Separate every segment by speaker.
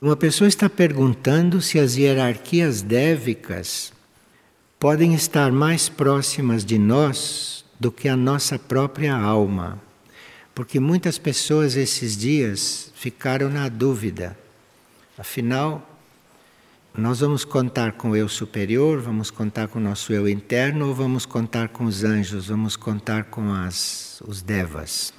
Speaker 1: Uma pessoa está perguntando se as hierarquias dévicas podem estar mais próximas de nós do que a nossa própria alma. Porque muitas pessoas esses dias ficaram na dúvida. Afinal, nós vamos contar com o eu superior, vamos contar com o nosso eu interno ou vamos contar com os anjos, vamos contar com as, os devas?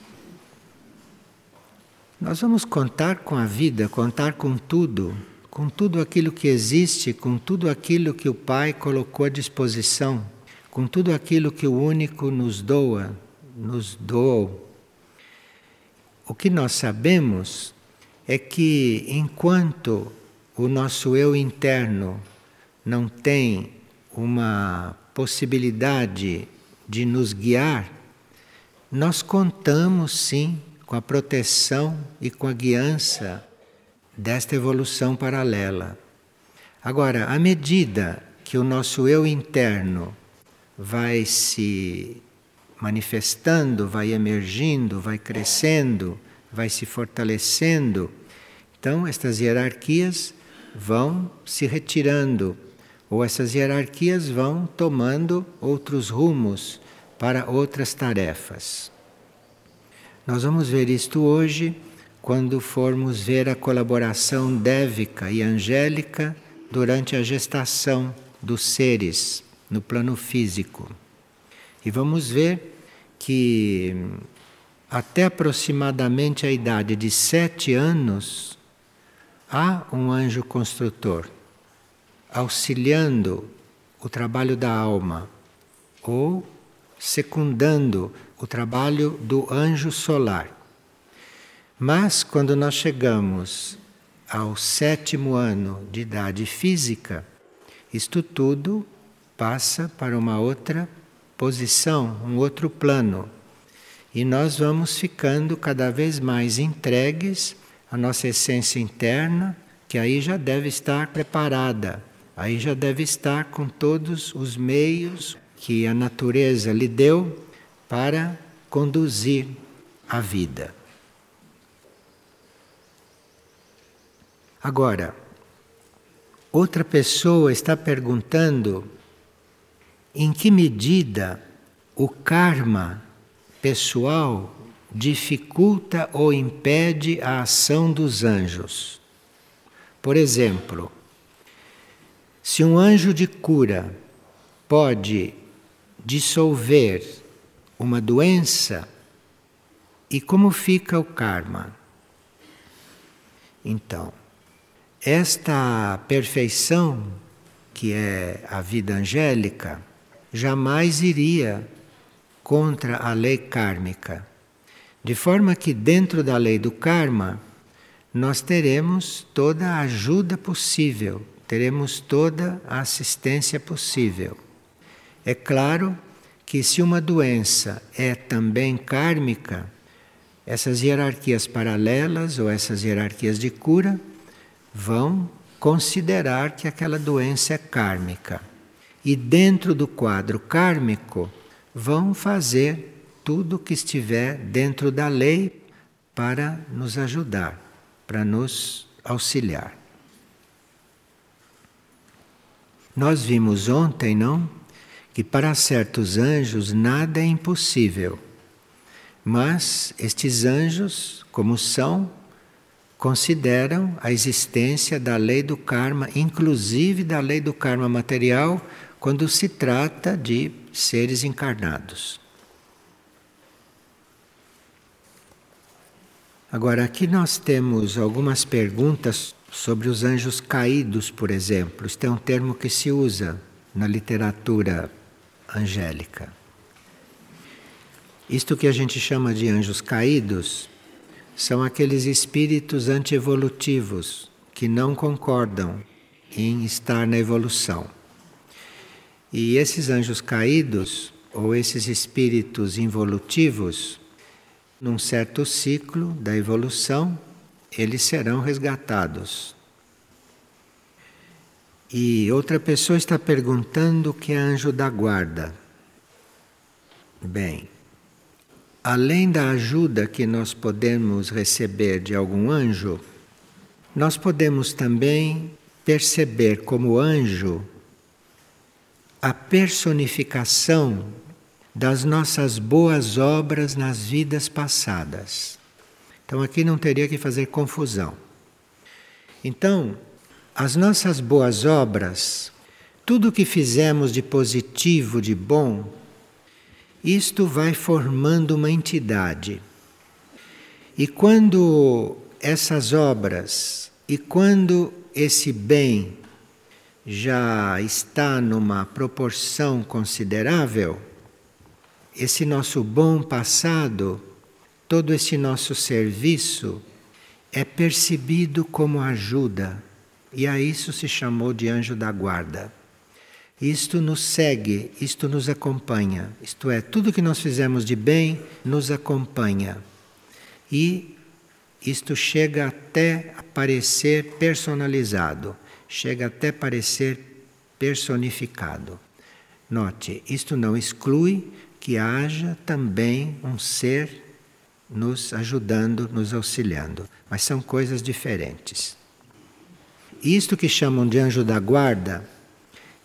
Speaker 1: Nós vamos contar com a vida, contar com tudo, com tudo aquilo que existe, com tudo aquilo que o Pai colocou à disposição, com tudo aquilo que o único nos doa, nos doou. O que nós sabemos é que enquanto o nosso eu interno não tem uma possibilidade de nos guiar, nós contamos sim com a proteção e com a guiança desta evolução paralela. Agora, à medida que o nosso eu interno vai se manifestando, vai emergindo, vai crescendo, vai se fortalecendo, então estas hierarquias vão se retirando, ou essas hierarquias vão tomando outros rumos para outras tarefas. Nós vamos ver isto hoje quando formos ver a colaboração dévica e angélica durante a gestação dos seres no plano físico. E vamos ver que até aproximadamente a idade de sete anos há um anjo construtor auxiliando o trabalho da alma ou secundando o trabalho do anjo solar. Mas quando nós chegamos ao sétimo ano de idade física, isto tudo passa para uma outra posição, um outro plano. E nós vamos ficando cada vez mais entregues à nossa essência interna, que aí já deve estar preparada, aí já deve estar com todos os meios que a natureza lhe deu para conduzir a vida. Agora, outra pessoa está perguntando em que medida o karma pessoal dificulta ou impede a ação dos anjos. Por exemplo, se um anjo de cura pode dissolver uma doença, e como fica o karma? Então, esta perfeição, que é a vida angélica, jamais iria contra a lei kármica. De forma que, dentro da lei do karma, nós teremos toda a ajuda possível, teremos toda a assistência possível. É claro que se uma doença é também kármica, essas hierarquias paralelas ou essas hierarquias de cura vão considerar que aquela doença é kármica. E dentro do quadro kármico vão fazer tudo o que estiver dentro da lei para nos ajudar, para nos auxiliar. Nós vimos ontem, não? Que para certos anjos nada é impossível. Mas estes anjos, como são, consideram a existência da lei do karma, inclusive da lei do karma material, quando se trata de seres encarnados. Agora, aqui nós temos algumas perguntas sobre os anjos caídos, por exemplo. Este é um termo que se usa na literatura angélica. Isto que a gente chama de anjos caídos são aqueles espíritos antievolutivos que não concordam em estar na evolução. E esses anjos caídos, ou esses espíritos involutivos, num certo ciclo da evolução, eles serão resgatados. E outra pessoa está perguntando o que é anjo da guarda. Bem, além da ajuda que nós podemos receber de algum anjo, nós podemos também perceber como anjo a personificação das nossas boas obras nas vidas passadas. Então aqui não teria que fazer confusão. Então, as nossas boas obras, tudo que fizemos de positivo, de bom, isto vai formando uma entidade. E quando essas obras e quando esse bem já está numa proporção considerável, esse nosso bom passado, todo esse nosso serviço é percebido como ajuda, e a isso se chamou de anjo da guarda. Isto nos segue, isto nos acompanha, isto é, tudo que nós fizemos de bem nos acompanha. E isto chega até a parecer personalizado, chega até parecer personificado. Note, isto não exclui que haja também um ser nos ajudando, nos auxiliando, mas são coisas diferentes. Isto que chamam de anjo da guarda,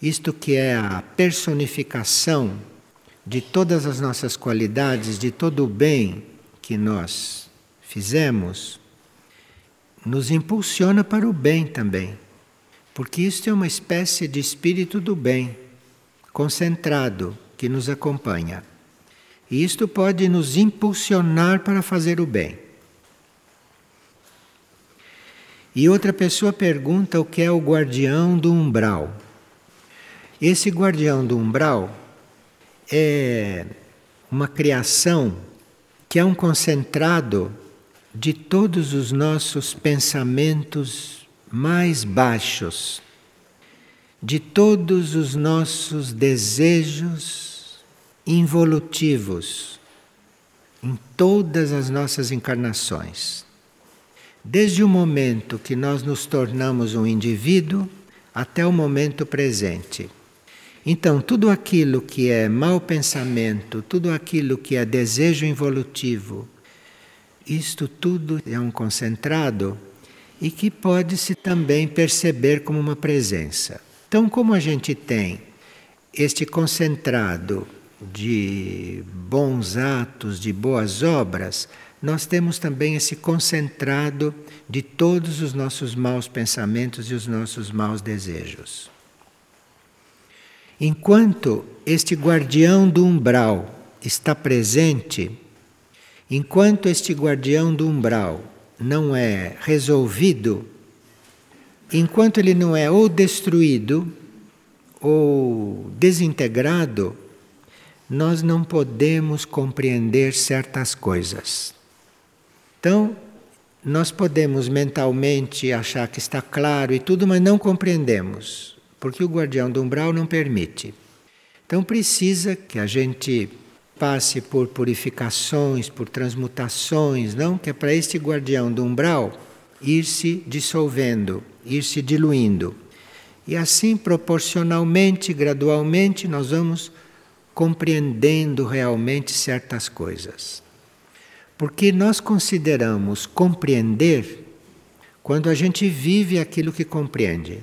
Speaker 1: isto que é a personificação de todas as nossas qualidades, de todo o bem que nós fizemos, nos impulsiona para o bem também. Porque isto é uma espécie de espírito do bem, concentrado, que nos acompanha. E isto pode nos impulsionar para fazer o bem. E outra pessoa pergunta o que é o guardião do umbral. Esse guardião do umbral é uma criação que é um concentrado de todos os nossos pensamentos mais baixos, de todos os nossos desejos involutivos em todas as nossas encarnações. Desde o momento que nós nos tornamos um indivíduo até o momento presente. Então, tudo aquilo que é mau pensamento, tudo aquilo que é desejo involutivo, isto tudo é um concentrado e que pode-se também perceber como uma presença. Então, como a gente tem este concentrado de bons atos, de boas obras, nós temos também esse concentrado de todos os nossos maus pensamentos e os nossos maus desejos. Enquanto este guardião do umbral está presente, Enquanto este guardião do umbral não é resolvido, enquanto ele não é ou destruído ou desintegrado, nós não podemos compreender certas coisas. Então, nós podemos mentalmente achar que está claro e tudo, mas não compreendemos, porque o guardião do umbral não permite. Então, precisa que a gente passe por purificações, por transmutações, não? Que é para este guardião do umbral ir se dissolvendo, ir se diluindo. E assim, proporcionalmente, gradualmente, nós vamos compreendendo realmente certas coisas. Porque nós consideramos compreender quando a gente vive aquilo que compreende.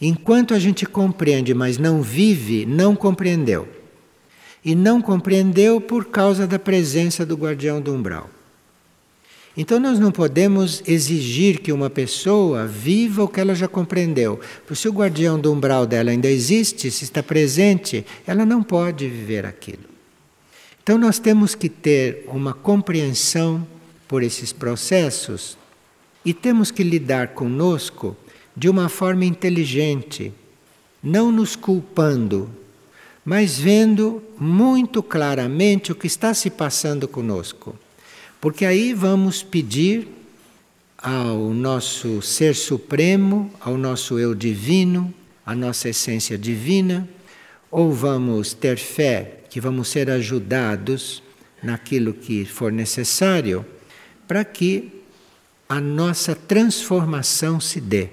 Speaker 1: Enquanto a gente compreende, mas não vive, não compreendeu e não compreendeu por causa da presença do guardião do umbral. Então nós não podemos exigir que uma pessoa viva o que ela já compreendeu. Porque se o guardião do umbral dela ainda existe, se está presente, ela não pode viver aquilo. Então nós temos que ter uma compreensão por esses processos e temos que lidar conosco de uma forma inteligente, não nos culpando mas vendo muito claramente o que está se passando conosco. Porque aí vamos pedir ao nosso Ser Supremo, ao nosso Eu Divino, à nossa essência divina, ou vamos ter fé que vamos ser ajudados naquilo que for necessário para que a nossa transformação se dê.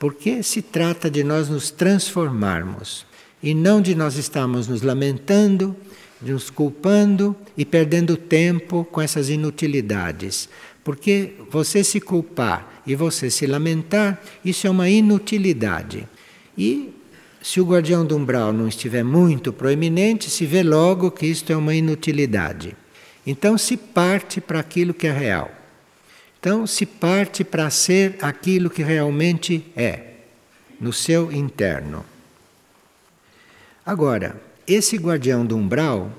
Speaker 1: Porque se trata de nós nos transformarmos e não de nós estarmos nos lamentando, nos culpando e perdendo tempo com essas inutilidades. Porque você se culpar e você se lamentar, isso é uma inutilidade. E se o guardião do umbral não estiver muito proeminente, se vê logo que isto é uma inutilidade. Então se parte para aquilo que é real. Então se parte para ser aquilo que realmente é, no seu interno. Agora, esse guardião do umbral,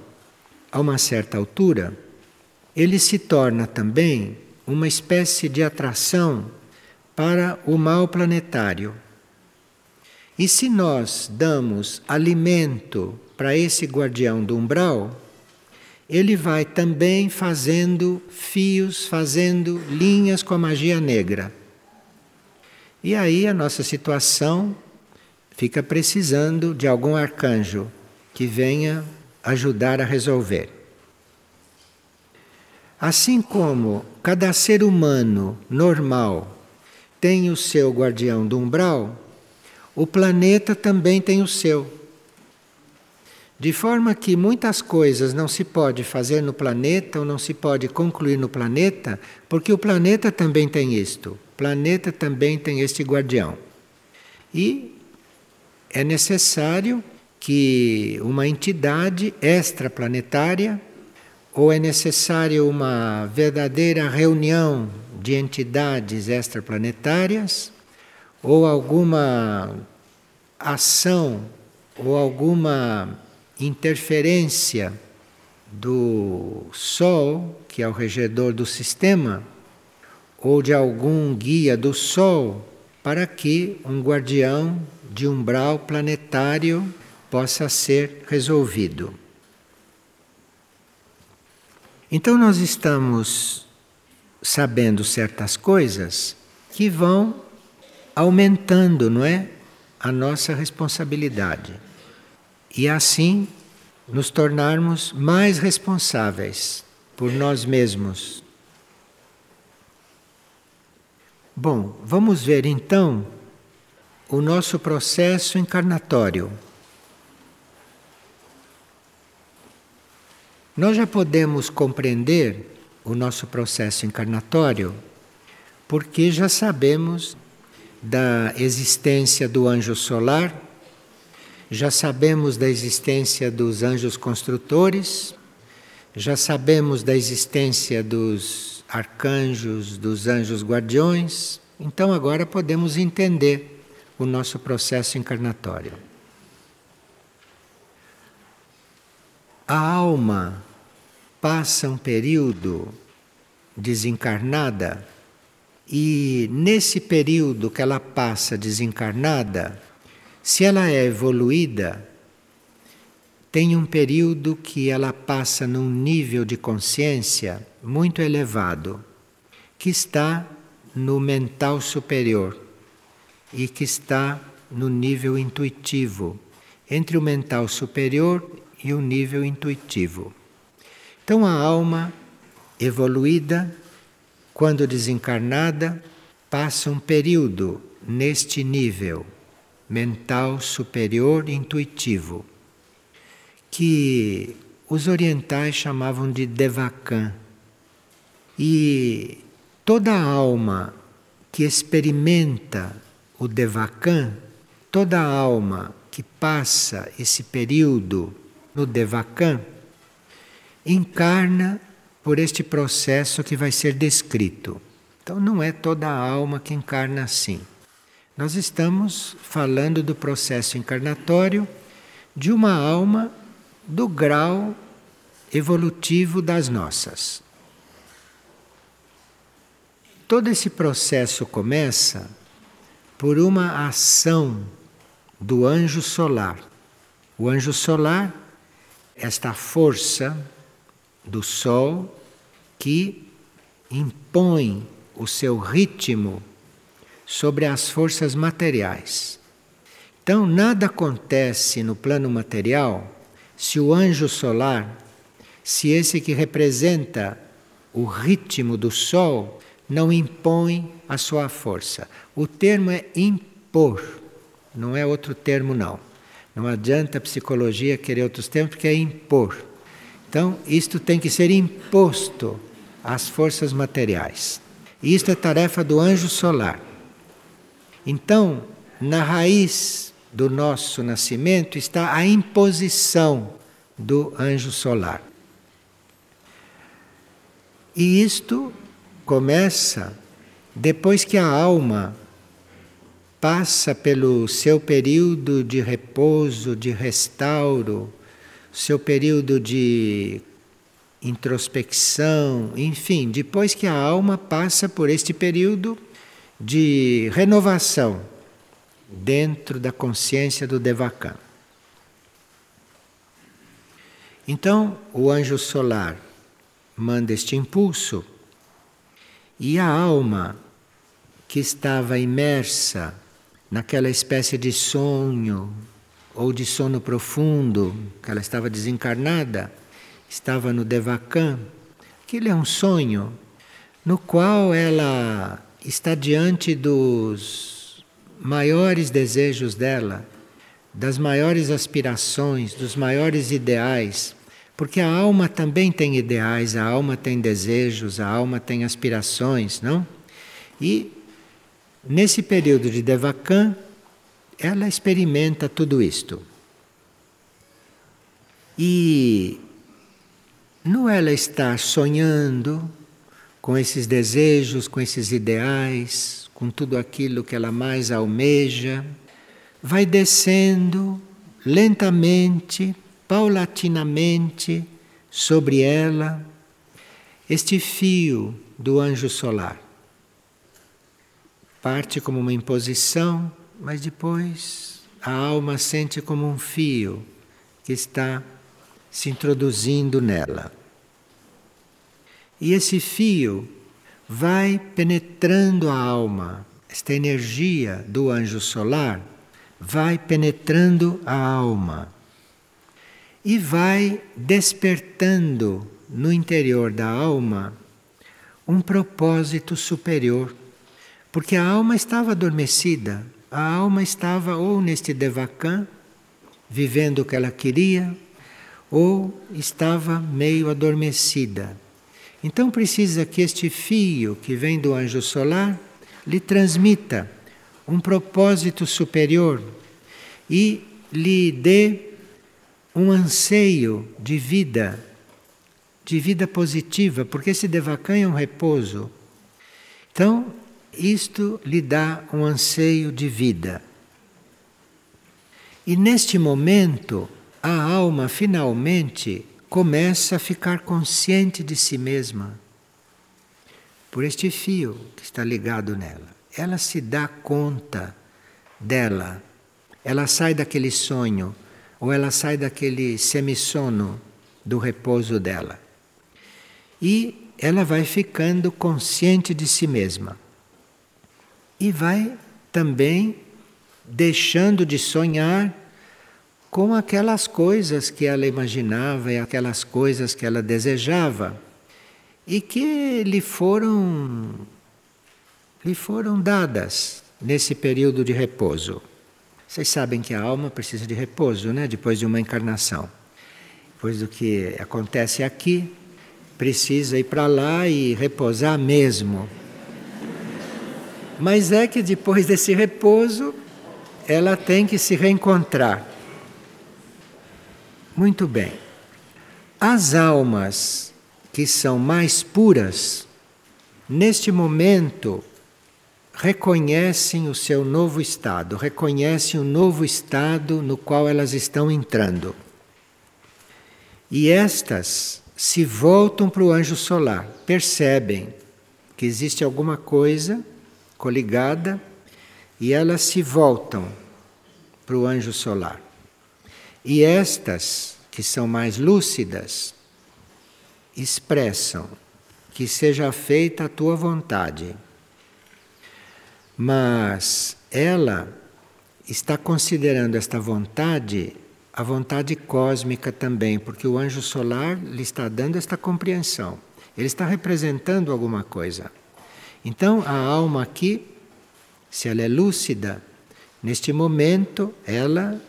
Speaker 1: a uma certa altura, ele se torna também uma espécie de atração para o mal planetário. E se nós damos alimento para esse guardião do umbral, ele vai também fazendo fios, fazendo linhas com a magia negra. E aí a nossa situação fica precisando de algum arcanjo que venha ajudar a resolver. Assim como cada ser humano normal tem o seu guardião do umbral, o planeta também tem o seu. De forma que muitas coisas não se pode fazer no planeta ou não se pode concluir no planeta, porque o planeta também tem isto. O planeta também tem este guardião. E é necessário que uma entidade extraplanetária ou é necessário uma verdadeira reunião de entidades extraplanetárias ou alguma ação ou alguma interferência do Sol, que é o regedor do sistema, ou de algum guia do Sol, para que um guardião de umbral planetário possa ser resolvido. Então, nós estamos sabendo certas coisas que vão aumentando, não é? A nossa responsabilidade. E assim nos tornarmos mais responsáveis por nós mesmos. Bom, vamos ver então o nosso processo encarnatório. Nós já podemos compreender o nosso processo encarnatório porque já sabemos da existência do anjo solar, já sabemos da existência dos anjos construtores, já sabemos da existência dos arcanjos, dos anjos guardiões, então agora podemos entender o nosso processo encarnatório. A alma passa um período desencarnada e nesse período que ela passa desencarnada, se ela é evoluída, tem um período que ela passa num nível de consciência muito elevado, que está no mental superior e que está no nível intuitivo, entre o mental superior e o nível intuitivo. Então a alma evoluída, quando desencarnada, passa um período neste nível mental superior intuitivo, que os orientais chamavam de Devakan. E toda alma que experimenta o Devakan, toda alma que passa esse período no Devakan encarna por este processo que vai ser descrito. Então não é toda a alma que encarna assim. Nós estamos falando do processo encarnatório de uma alma do grau evolutivo das nossas. Todo esse processo começa por uma ação do anjo solar. O anjo solar, esta força do Sol que impõe o seu ritmo sobre as forças materiais. Então, nada acontece no plano material se o anjo solar, se esse que representa o ritmo do Sol, não impõe a sua força. O termo é impor, não é outro termo, não. Não adianta a psicologia querer outros termos, porque é impor. Então, isto tem que ser imposto às forças materiais. E isto é tarefa do anjo solar. Então, na raiz do nosso nascimento está a imposição do anjo solar. E isto começa depois que a alma passa pelo seu período de repouso, de restauro, seu período de introspecção, enfim, depois que a alma passa por este período de renovação dentro da consciência do Devakan. Então, o anjo solar manda este impulso e a alma que estava imersa naquela espécie de sonho ou de sono profundo, que ela estava desencarnada, estava no Devakan, aquilo é um sonho no qual ela está diante dos maiores desejos dela, das maiores aspirações, dos maiores ideais, porque a alma também tem ideais, a alma tem desejos, a alma tem aspirações, não? E nesse período de Devakan, ela experimenta tudo isto. E não ela está sonhando com esses desejos, com esses ideais, com tudo aquilo que ela mais almeja, vai descendo lentamente, paulatinamente sobre ela este fio do anjo solar. Parte como uma imposição, mas depois a alma sente como um fio que está se introduzindo nela. E esse fio vai penetrando a alma, esta energia do anjo solar vai penetrando a alma e vai despertando no interior da alma um propósito superior. Porque a alma estava adormecida, a alma estava ou neste Devakan, vivendo o que ela queria, ou estava meio adormecida. Então precisa que este fio que vem do anjo solar lhe transmita um propósito superior e lhe dê um anseio de vida, de vida positiva, porque esse Devakan é um repouso. Então, isto lhe dá um anseio de vida. E neste momento, a alma finalmente começa a ficar consciente de si mesma por este fio que está ligado nela. Ela se dá conta dela. Ela sai daquele sonho ou ela sai daquele semissono do repouso dela. E ela vai ficando consciente de si mesma. E vai também deixando de sonhar com aquelas coisas que ela imaginava e aquelas coisas que ela desejava e que lhe foram lhe foram dadas nesse período de repouso. Vocês sabem que a alma precisa de repouso, né, depois de uma encarnação. Depois do que acontece aqui, precisa ir para lá e repousar mesmo. Mas é que depois desse repouso, ela tem que se reencontrar muito bem. As almas que são mais puras, neste momento, reconhecem o seu novo estado, reconhecem o novo estado no qual elas estão entrando. E estas se voltam para o anjo solar, percebem que existe alguma coisa coligada e elas se voltam para o anjo solar. E estas, que são mais lúcidas, expressam que seja feita a tua vontade. Mas ela está considerando esta vontade a vontade cósmica também, porque o anjo solar lhe está dando esta compreensão. Ele está representando alguma coisa. Então, a alma aqui, se ela é lúcida, neste momento ela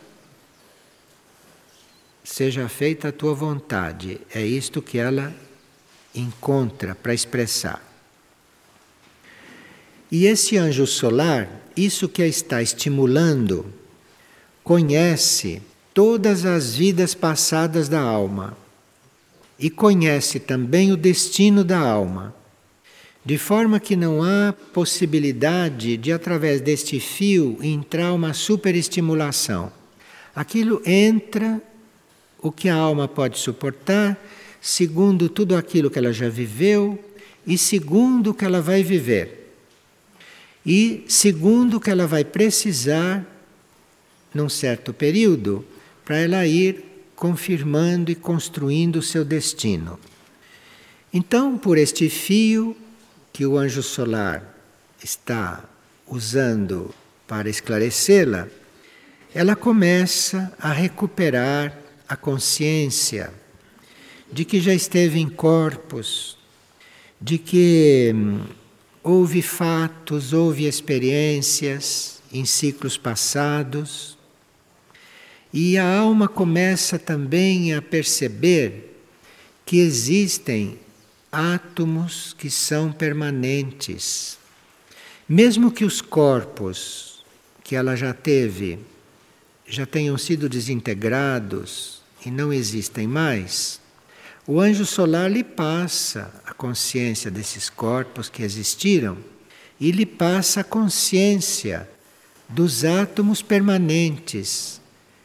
Speaker 1: seja feita a tua vontade. É isto que ela encontra para expressar. E esse anjo solar, isso que a está estimulando, conhece todas as vidas passadas da alma e conhece também o destino da alma, de forma que não há possibilidade de, através deste fio, entrar uma superestimulação. Aquilo entra o que a alma pode suportar, segundo tudo aquilo que ela já viveu e segundo o que ela vai viver. E segundo o que ela vai precisar num certo período para ela ir confirmando e construindo o seu destino. Então, por este fio que o anjo solar está usando para esclarecê-la, ela começa a recuperar a consciência de que já esteve em corpos, de que hum, houve fatos, houve experiências em ciclos passados, e a alma começa também a perceber que existem átomos que são permanentes. Mesmo que os corpos que ela já teve já tenham sido desintegrados e não existem mais, o anjo solar lhe passa a consciência desses corpos que existiram e lhe passa a consciência dos átomos permanentes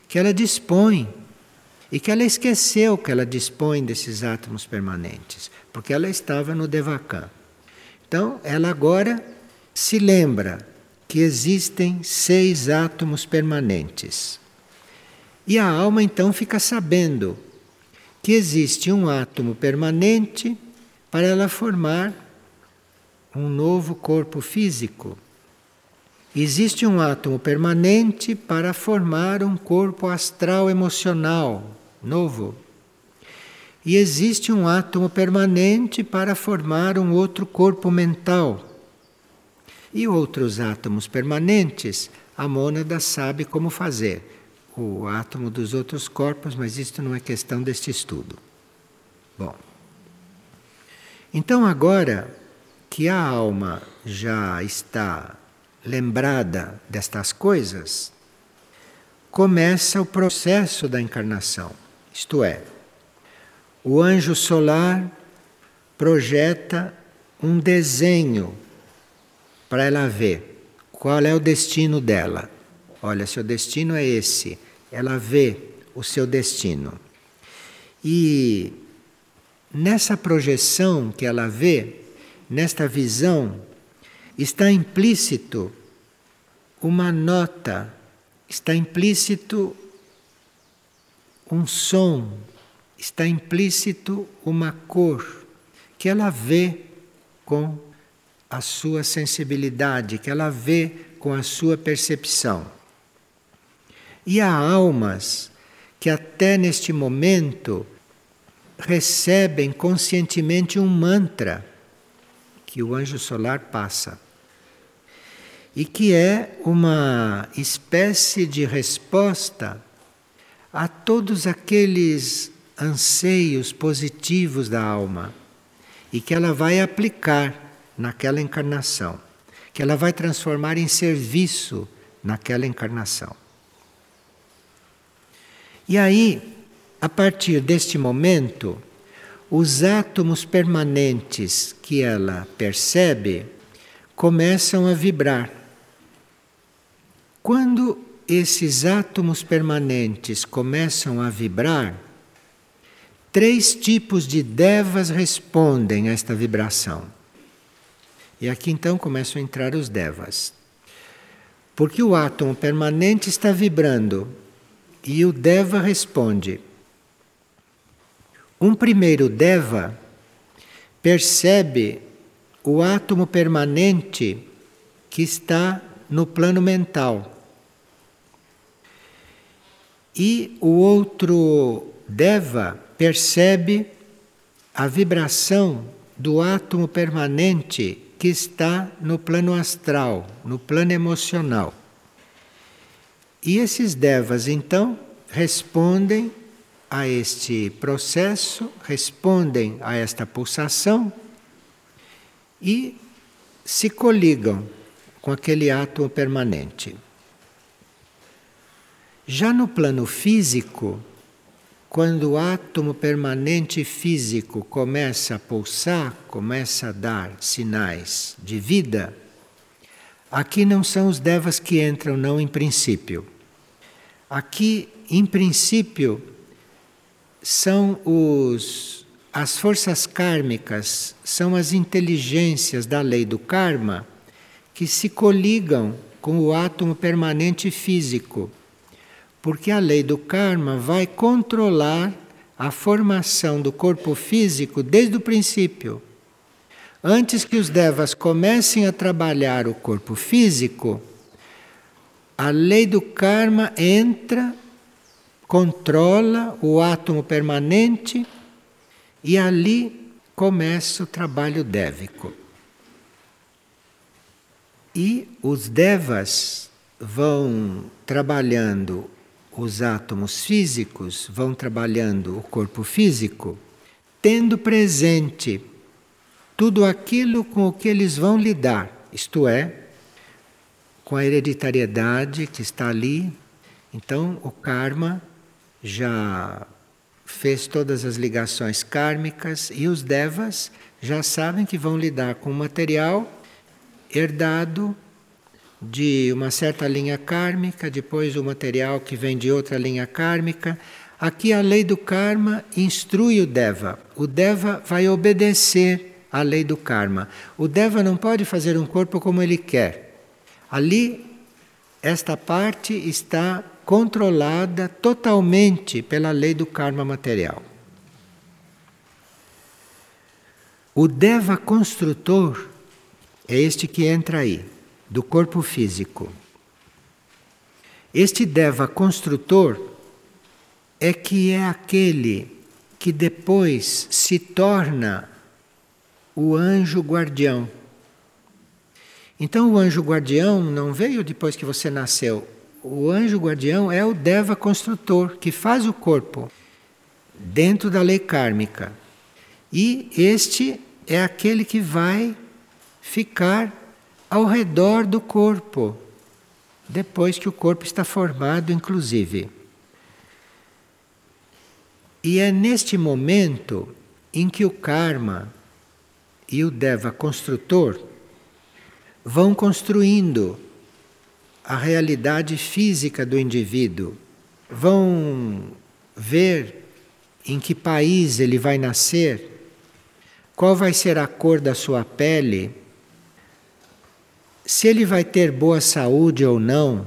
Speaker 1: que ela dispõe e que ela esqueceu que ela dispõe desses átomos permanentes, porque ela estava no Devakan. Então, ela agora se lembra que existem seis átomos permanentes. E a alma então fica sabendo que existe um átomo permanente para ela formar um novo corpo físico. Existe um átomo permanente para formar um corpo astral emocional novo. E existe um átomo permanente para formar um outro corpo mental e outros átomos permanentes, a mônada sabe como fazer. O átomo dos outros corpos, mas isto não é questão deste estudo. Bom. Então, agora que a alma já está lembrada destas coisas, começa o processo da encarnação. Isto é, o anjo solar projeta um desenho para ela ver qual é o destino dela. Olha, seu destino é esse. Ela vê o seu destino. E nessa projeção que ela vê, nesta visão, está implícito uma nota, está implícito um som, está implícito uma cor que ela vê com a sua sensibilidade, que ela vê com a sua percepção. E há almas que até neste momento recebem conscientemente um mantra que o anjo solar passa. E que é uma espécie de resposta a todos aqueles anseios positivos da alma e que ela vai aplicar naquela encarnação, que ela vai transformar em serviço naquela encarnação. E aí, a partir deste momento, os átomos permanentes que ela percebe começam a vibrar. Quando esses átomos permanentes começam a vibrar, três tipos de devas respondem a esta vibração. E aqui então começam a entrar os devas. Porque o átomo permanente está vibrando e o deva responde. Um primeiro deva percebe o átomo permanente que está no plano mental. E o outro deva percebe a vibração do átomo permanente que está no plano astral, no plano emocional. E esses devas, então, respondem a este processo, respondem a esta pulsação e se coligam com aquele átomo permanente. Já no plano físico, quando o átomo permanente físico começa a pulsar, começa a dar sinais de vida, aqui não são os devas que entram, não em princípio. Aqui, em princípio, são os as forças kármicas, são as inteligências da lei do karma que se coligam com o átomo permanente físico porque a lei do karma vai controlar a formação do corpo físico desde o princípio. Antes que os devas comecem a trabalhar o corpo físico, a lei do karma entra, controla o átomo permanente e ali começa o trabalho dévico. E os devas vão trabalhando os átomos físicos vão trabalhando o corpo físico, tendo presente tudo aquilo com o que eles vão lidar, isto é, com a hereditariedade que está ali. Então, o karma já fez todas as ligações kármicas e os devas já sabem que vão lidar com o material herdado de uma certa linha kármica, depois o material que vem de outra linha kármica. Aqui a lei do karma instrui o Deva. O Deva vai obedecer à lei do karma. O Deva não pode fazer um corpo como ele quer. Ali, esta parte está controlada totalmente pela lei do karma material. O Deva construtor é este que entra aí do corpo físico. Este Deva construtor é que é aquele que depois se torna o anjo guardião. Então o anjo guardião não veio depois que você nasceu. O anjo guardião é o Deva construtor que faz o corpo dentro da lei kármica. E este é aquele que vai ficar ao redor do corpo, depois que o corpo está formado, inclusive. E é neste momento em que o karma e o deva construtor vão construindo a realidade física do indivíduo, vão ver em que país ele vai nascer, qual vai ser a cor da sua pele se ele vai ter boa saúde ou não,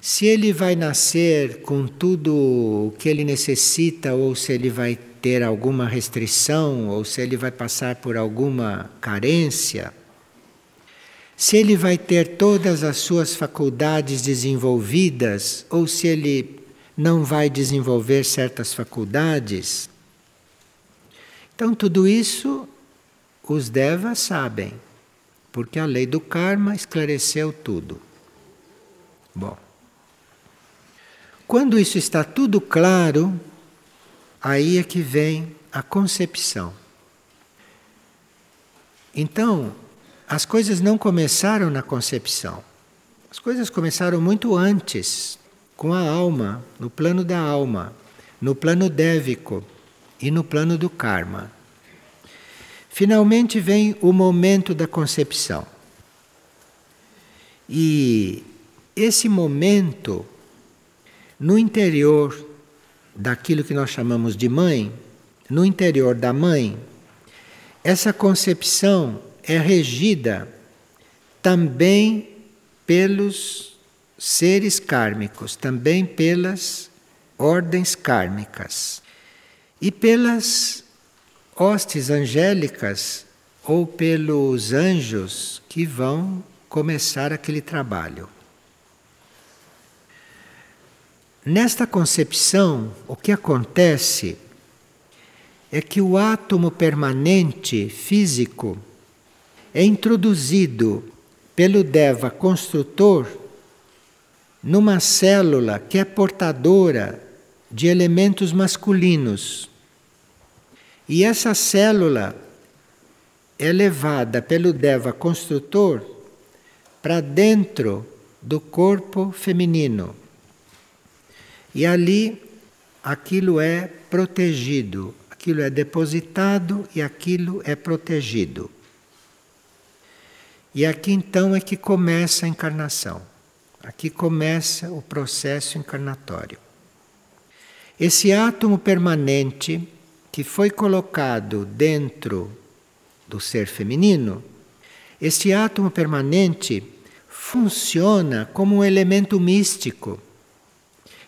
Speaker 1: se ele vai nascer com tudo o que ele necessita ou se ele vai ter alguma restrição ou se ele vai passar por alguma carência, se ele vai ter todas as suas faculdades desenvolvidas ou se ele não vai desenvolver certas faculdades. Então, tudo isso os devas sabem porque a lei do karma esclareceu tudo. Bom, quando isso está tudo claro, aí é que vem a concepção. Então, as coisas não começaram na concepção. As coisas começaram muito antes, com a alma, no plano da alma, no plano dévico e no plano do karma. Finalmente vem o momento da concepção. E esse momento, no interior daquilo que nós chamamos de mãe, no interior da mãe, essa concepção é regida também pelos seres kármicos, também pelas ordens kármicas e pelas hostes angélicas ou pelos anjos que vão começar aquele trabalho. Nesta concepção, o que acontece é que o átomo permanente físico é introduzido pelo Deva construtor numa célula que é portadora de elementos masculinos. E essa célula é levada pelo Deva construtor para dentro do corpo feminino. E ali aquilo é protegido, aquilo é depositado e aquilo é protegido. E aqui então é que começa a encarnação. Aqui começa o processo encarnatório. Esse átomo permanente que foi colocado dentro do ser feminino, este átomo permanente funciona como um elemento místico.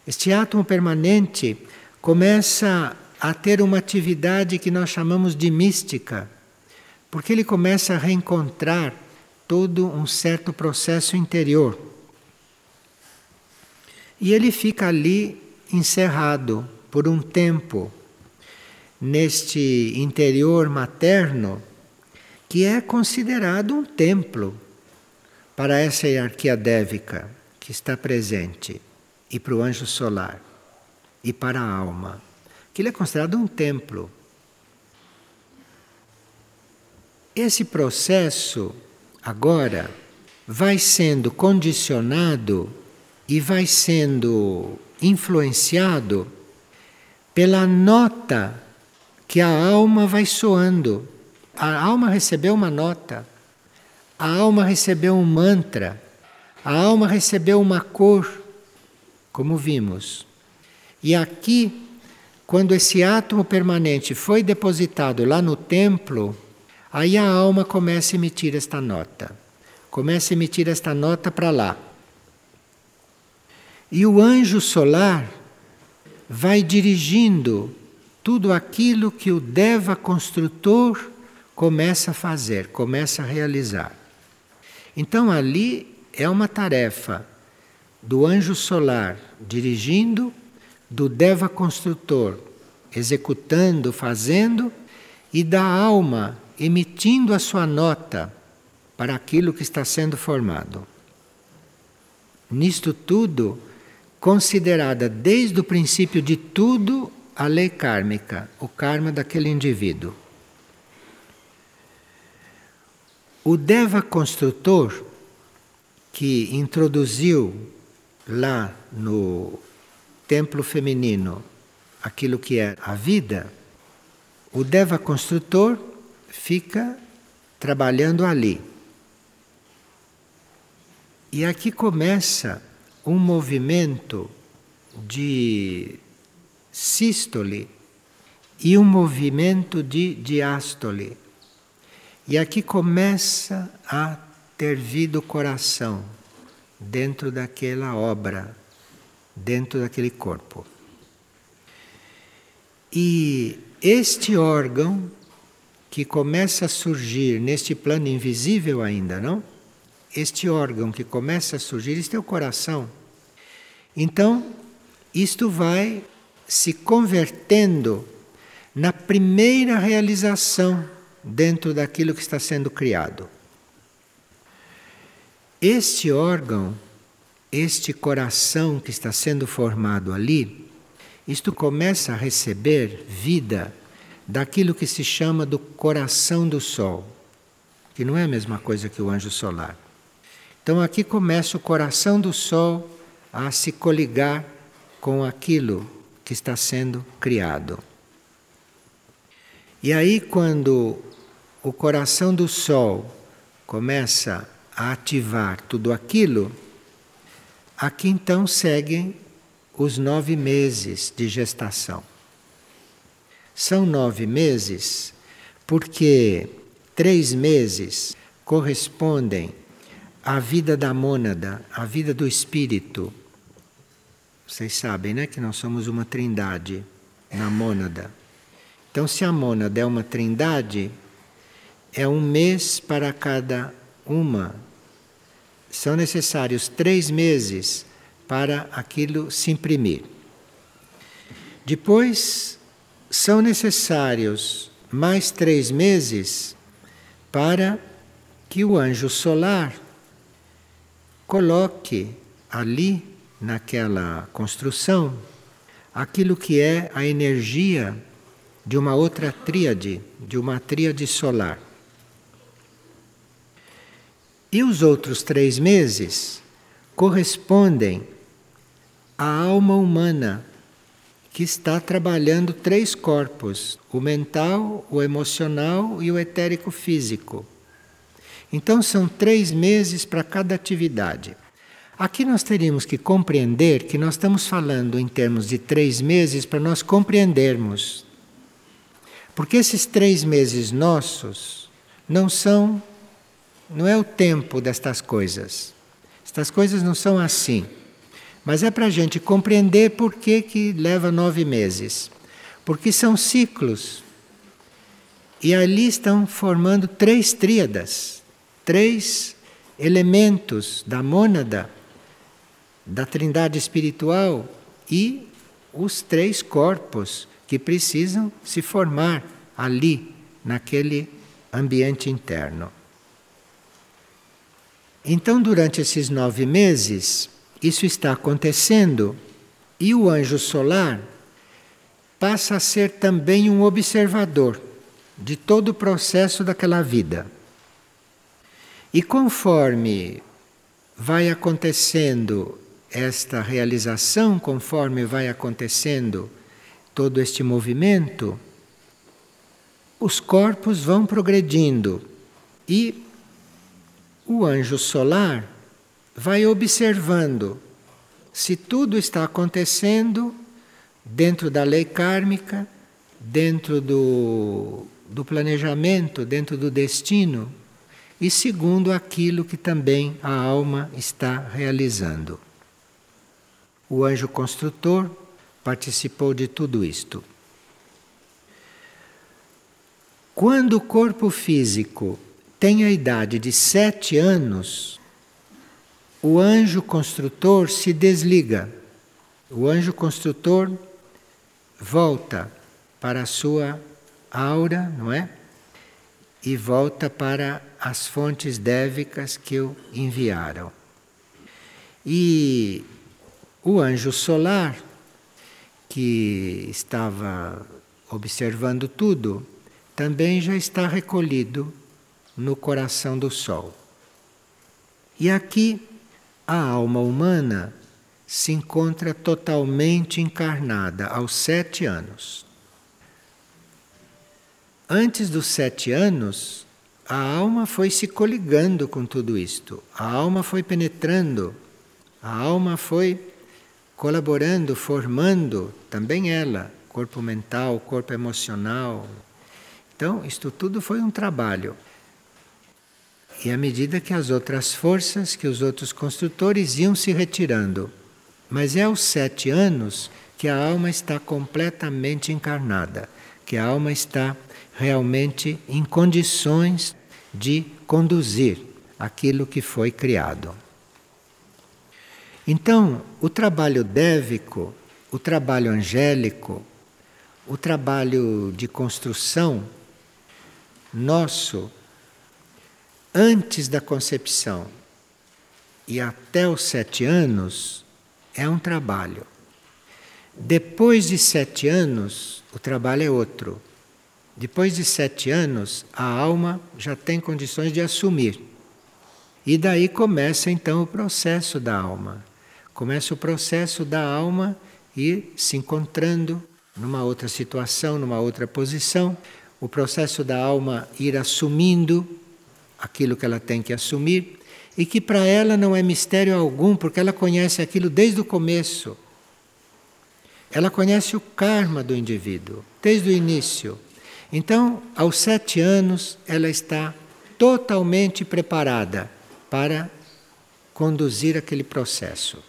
Speaker 1: Este átomo permanente começa a ter uma atividade que nós chamamos de mística, porque ele começa a reencontrar todo um certo processo interior. E ele fica ali encerrado por um tempo neste interior materno que é considerado um templo para essa hierarquia dévica que está presente e para o anjo solar e para a alma. Que ele é considerado um templo. Esse processo agora vai sendo condicionado e vai sendo influenciado pela nota que a alma vai soando. A alma recebeu uma nota, a alma recebeu um mantra, a alma recebeu uma cor, como vimos. E aqui, quando esse átomo permanente foi depositado lá no templo, aí a alma começa a emitir esta nota. Começa a emitir esta nota para lá. E o anjo solar vai dirigindo tudo aquilo que o Deva construtor começa a fazer, começa a realizar. Então ali é uma tarefa do anjo solar dirigindo, do Deva construtor executando, fazendo, e da alma emitindo a sua nota para aquilo que está sendo formado. Nisto tudo, considerada desde o princípio de tudo a lei kármica, o karma daquele indivíduo. O Deva construtor, que introduziu lá no templo feminino aquilo que é a vida, o Deva construtor fica trabalhando ali. E aqui começa um movimento de sístole e um movimento de diástole. E aqui começa a ter vida o coração dentro daquela obra, dentro daquele corpo. E este órgão que começa a surgir neste plano invisível ainda, não? Este órgão que começa a surgir, este é o coração. Então, isto vai se convertendo na primeira realização dentro daquilo que está sendo criado. Este órgão, este coração que está sendo formado ali, isto começa a receber vida daquilo que se chama do coração do sol, que não é a mesma coisa que o anjo solar. Então aqui começa o coração do sol a se coligar com aquilo que está sendo criado. E aí, quando o coração do Sol começa a ativar tudo aquilo, aqui então seguem os nove meses de gestação. São nove meses porque três meses correspondem à vida da mônada, à vida do espírito vocês sabem, né, que nós somos uma trindade na mônada. Então, se a mônada é uma trindade, é um mês para cada uma. São necessários três meses para aquilo se imprimir. Depois, são necessários mais três meses para que o anjo solar coloque ali naquela construção aquilo que é a energia de uma outra tríade, de uma tríade solar. E os outros três meses correspondem à alma humana, que está trabalhando três corpos: o mental, o emocional e o etérico físico. Então são três meses para cada atividade. Aqui nós teríamos que compreender que nós estamos falando em termos de três meses para nós compreendermos. Porque esses três meses nossos não são, não é o tempo destas coisas. Estas coisas não são assim. Mas é para a gente compreender por que, que leva nove meses. Porque são ciclos. E ali estão formando três tríadas três elementos da mônada, da trindade espiritual e os três corpos que precisam se formar ali, naquele ambiente interno. Então, durante esses nove meses, isso está acontecendo e o anjo solar passa a ser também um observador de todo o processo daquela vida. E conforme vai acontecendo esta realização, conforme vai acontecendo todo este movimento, os corpos vão progredindo e o anjo solar vai observando se tudo está acontecendo dentro da lei kármica, dentro do, do planejamento, dentro do destino e segundo aquilo que também a alma está realizando. O anjo construtor participou de tudo isto. Quando o corpo físico tem a idade de sete anos, o anjo construtor se desliga. O anjo construtor volta para a sua aura, não é? e volta para as fontes dévicas que o enviaram. E o anjo solar, que estava observando tudo, também já está recolhido no coração do Sol. E aqui a alma humana se encontra totalmente encarnada aos sete anos. Antes dos sete anos, a alma foi se coligando com tudo isto, a alma foi penetrando, a alma foi colaborando, formando também ela, corpo mental, corpo emocional. Então, isto tudo foi um trabalho. E à medida que as outras forças, que os outros construtores iam se retirando. Mas é aos sete anos que a alma está completamente encarnada, que a alma está realmente em condições de conduzir aquilo que foi criado. Então, o trabalho dévico, o trabalho angélico, o trabalho de construção nosso, antes da concepção e até os sete anos, é um trabalho. Depois de sete anos, o trabalho é outro. Depois de sete anos, a alma já tem condições de assumir. E daí começa então o processo da alma. Começa o processo da alma ir se encontrando numa outra situação, numa outra posição. O processo da alma ir assumindo aquilo que ela tem que assumir e que para ela não é mistério algum, porque ela conhece aquilo desde o começo. Ela conhece o karma do indivíduo, desde o início. Então, aos sete anos, ela está totalmente preparada para conduzir aquele processo.